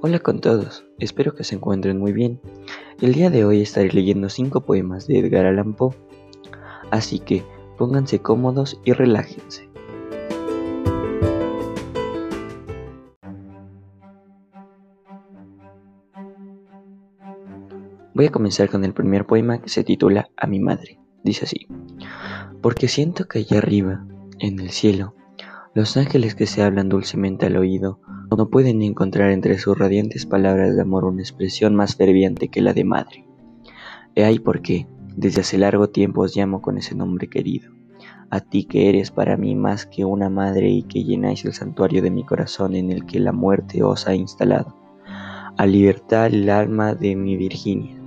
Hola con todos, espero que se encuentren muy bien. El día de hoy estaré leyendo 5 poemas de Edgar Allan Poe, así que pónganse cómodos y relájense. Voy a comenzar con el primer poema que se titula A mi madre. Dice así, porque siento que allá arriba, en el cielo, los ángeles que se hablan dulcemente al oído no pueden encontrar entre sus radiantes palabras de amor una expresión más ferviente que la de madre. He ahí por qué, desde hace largo tiempo os llamo con ese nombre querido, a ti que eres para mí más que una madre y que llenáis el santuario de mi corazón en el que la muerte os ha instalado, a libertad el alma de mi Virginia,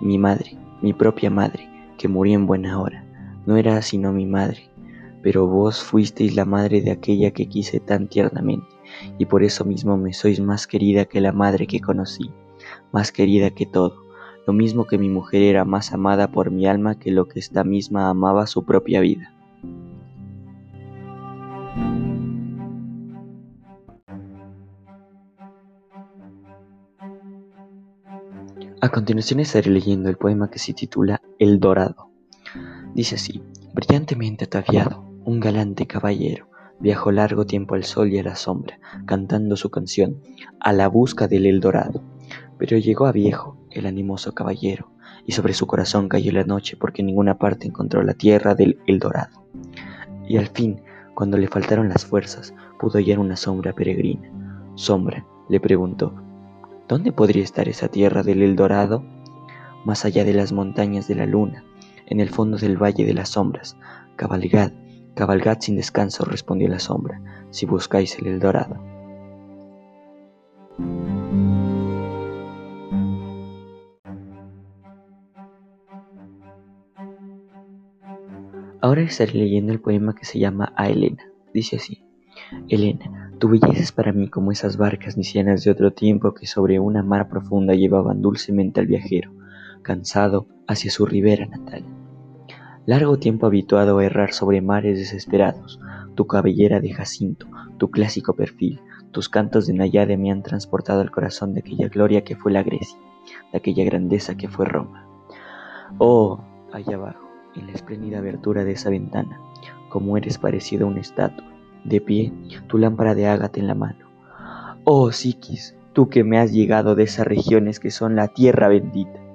mi madre, mi propia madre, que murió en buena hora, no era sino mi madre, pero vos fuisteis la madre de aquella que quise tan tiernamente, y por eso mismo me sois más querida que la madre que conocí, más querida que todo, lo mismo que mi mujer era más amada por mi alma que lo que esta misma amaba su propia vida. A continuación estaré leyendo el poema que se titula El Dorado. Dice así, brillantemente ataviado, un galante caballero viajó largo tiempo al sol y a la sombra, cantando su canción, a la busca del Eldorado. Pero llegó a viejo el animoso caballero, y sobre su corazón cayó la noche porque en ninguna parte encontró la tierra del Eldorado. Y al fin, cuando le faltaron las fuerzas, pudo hallar una sombra peregrina. Sombra, le preguntó, ¿dónde podría estar esa tierra del Eldorado? Más allá de las montañas de la luna, en el fondo del valle de las sombras, cabalgad Cabalgad sin descanso, respondió la sombra, si buscáis el Eldorado. Ahora estaré leyendo el poema que se llama A Elena. Dice así. Elena, tu belleza es para mí como esas barcas nicianas de otro tiempo que sobre una mar profunda llevaban dulcemente al viajero, cansado, hacia su ribera natal largo tiempo habituado a errar sobre mares desesperados, tu cabellera de jacinto, tu clásico perfil, tus cantos de Nayade me han transportado al corazón de aquella gloria que fue la Grecia, de aquella grandeza que fue Roma. Oh, allá abajo, en la espléndida abertura de esa ventana, como eres parecido a una estatua, de pie, tu lámpara de ágata en la mano. Oh, Psiquis, tú que me has llegado de esas regiones que son la tierra bendita.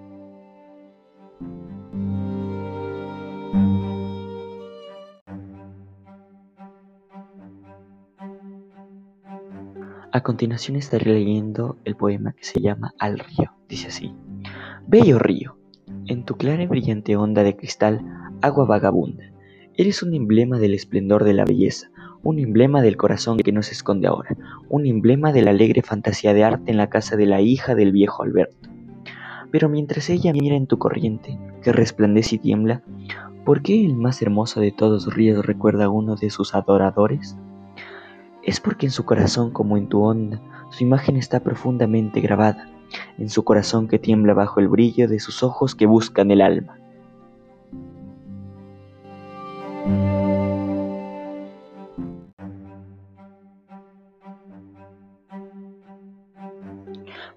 A continuación estaré leyendo el poema que se llama Al río. Dice así. Bello río, en tu clara y brillante onda de cristal, agua vagabunda, eres un emblema del esplendor de la belleza, un emblema del corazón que no se esconde ahora, un emblema de la alegre fantasía de arte en la casa de la hija del viejo Alberto. Pero mientras ella mira en tu corriente, que resplandece y tiembla, ¿por qué el más hermoso de todos los ríos recuerda a uno de sus adoradores? Es porque en su corazón como en tu onda, su imagen está profundamente grabada, en su corazón que tiembla bajo el brillo de sus ojos que buscan el alma.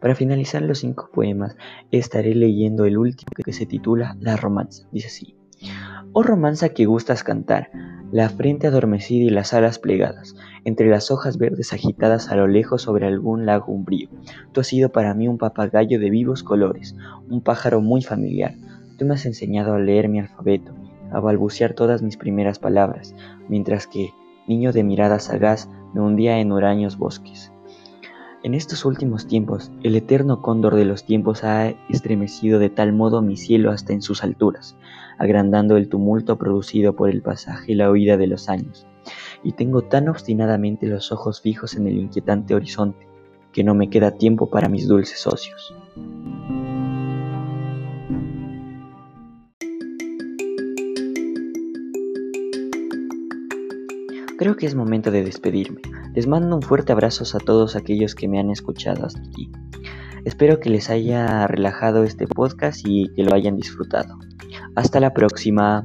Para finalizar los cinco poemas, estaré leyendo el último que se titula La romanza. Dice así. Oh romanza que gustas cantar, la frente adormecida y las alas plegadas, entre las hojas verdes agitadas a lo lejos sobre algún lago umbrío. Tú has sido para mí un papagayo de vivos colores, un pájaro muy familiar. Tú me has enseñado a leer mi alfabeto, a balbucear todas mis primeras palabras, mientras que, niño de mirada sagaz, me hundía en huraños bosques. En estos últimos tiempos, el eterno cóndor de los tiempos ha estremecido de tal modo mi cielo hasta en sus alturas, agrandando el tumulto producido por el pasaje y la huida de los años. Y tengo tan obstinadamente los ojos fijos en el inquietante horizonte, que no me queda tiempo para mis dulces ocios. Creo que es momento de despedirme. Les mando un fuerte abrazo a todos aquellos que me han escuchado hasta aquí. Espero que les haya relajado este podcast y que lo hayan disfrutado. Hasta la próxima.